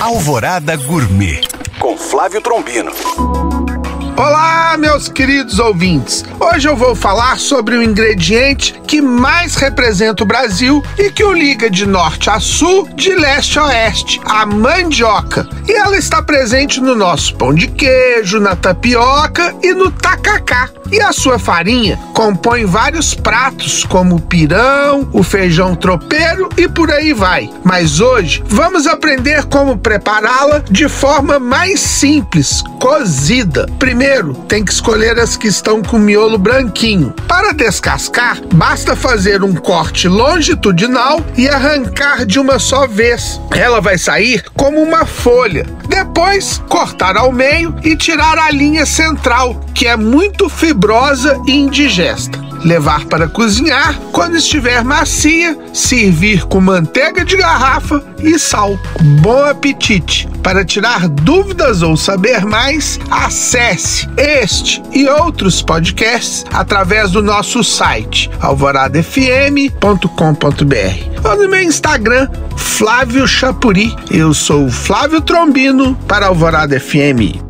Alvorada Gourmet com Flávio Trombino. Olá, meus queridos ouvintes! Hoje eu vou falar sobre o ingrediente que mais representa o Brasil e que o liga de norte a sul, de leste a oeste, a mandioca. E ela está presente no nosso pão de queijo, na tapioca e no tacacá. E a sua farinha compõe vários pratos, como o pirão, o feijão tropeiro e por aí vai. Mas hoje vamos aprender como prepará-la de forma mais simples, cozida. Primeiro, tem que escolher as que estão com miolo branquinho. Para descascar, basta fazer um corte longitudinal e arrancar de uma só vez. Ela vai sair como uma folha. Depois, cortar ao meio e tirar a linha central, que é muito fibrosa e indigesta levar para cozinhar. Quando estiver macia, servir com manteiga de garrafa e sal. Bom apetite! Para tirar dúvidas ou saber mais, acesse este e outros podcasts através do nosso site alvoradafm.com.br ou no meu Instagram, Flávio Chapuri. Eu sou Flávio Trombino para Alvorada FM.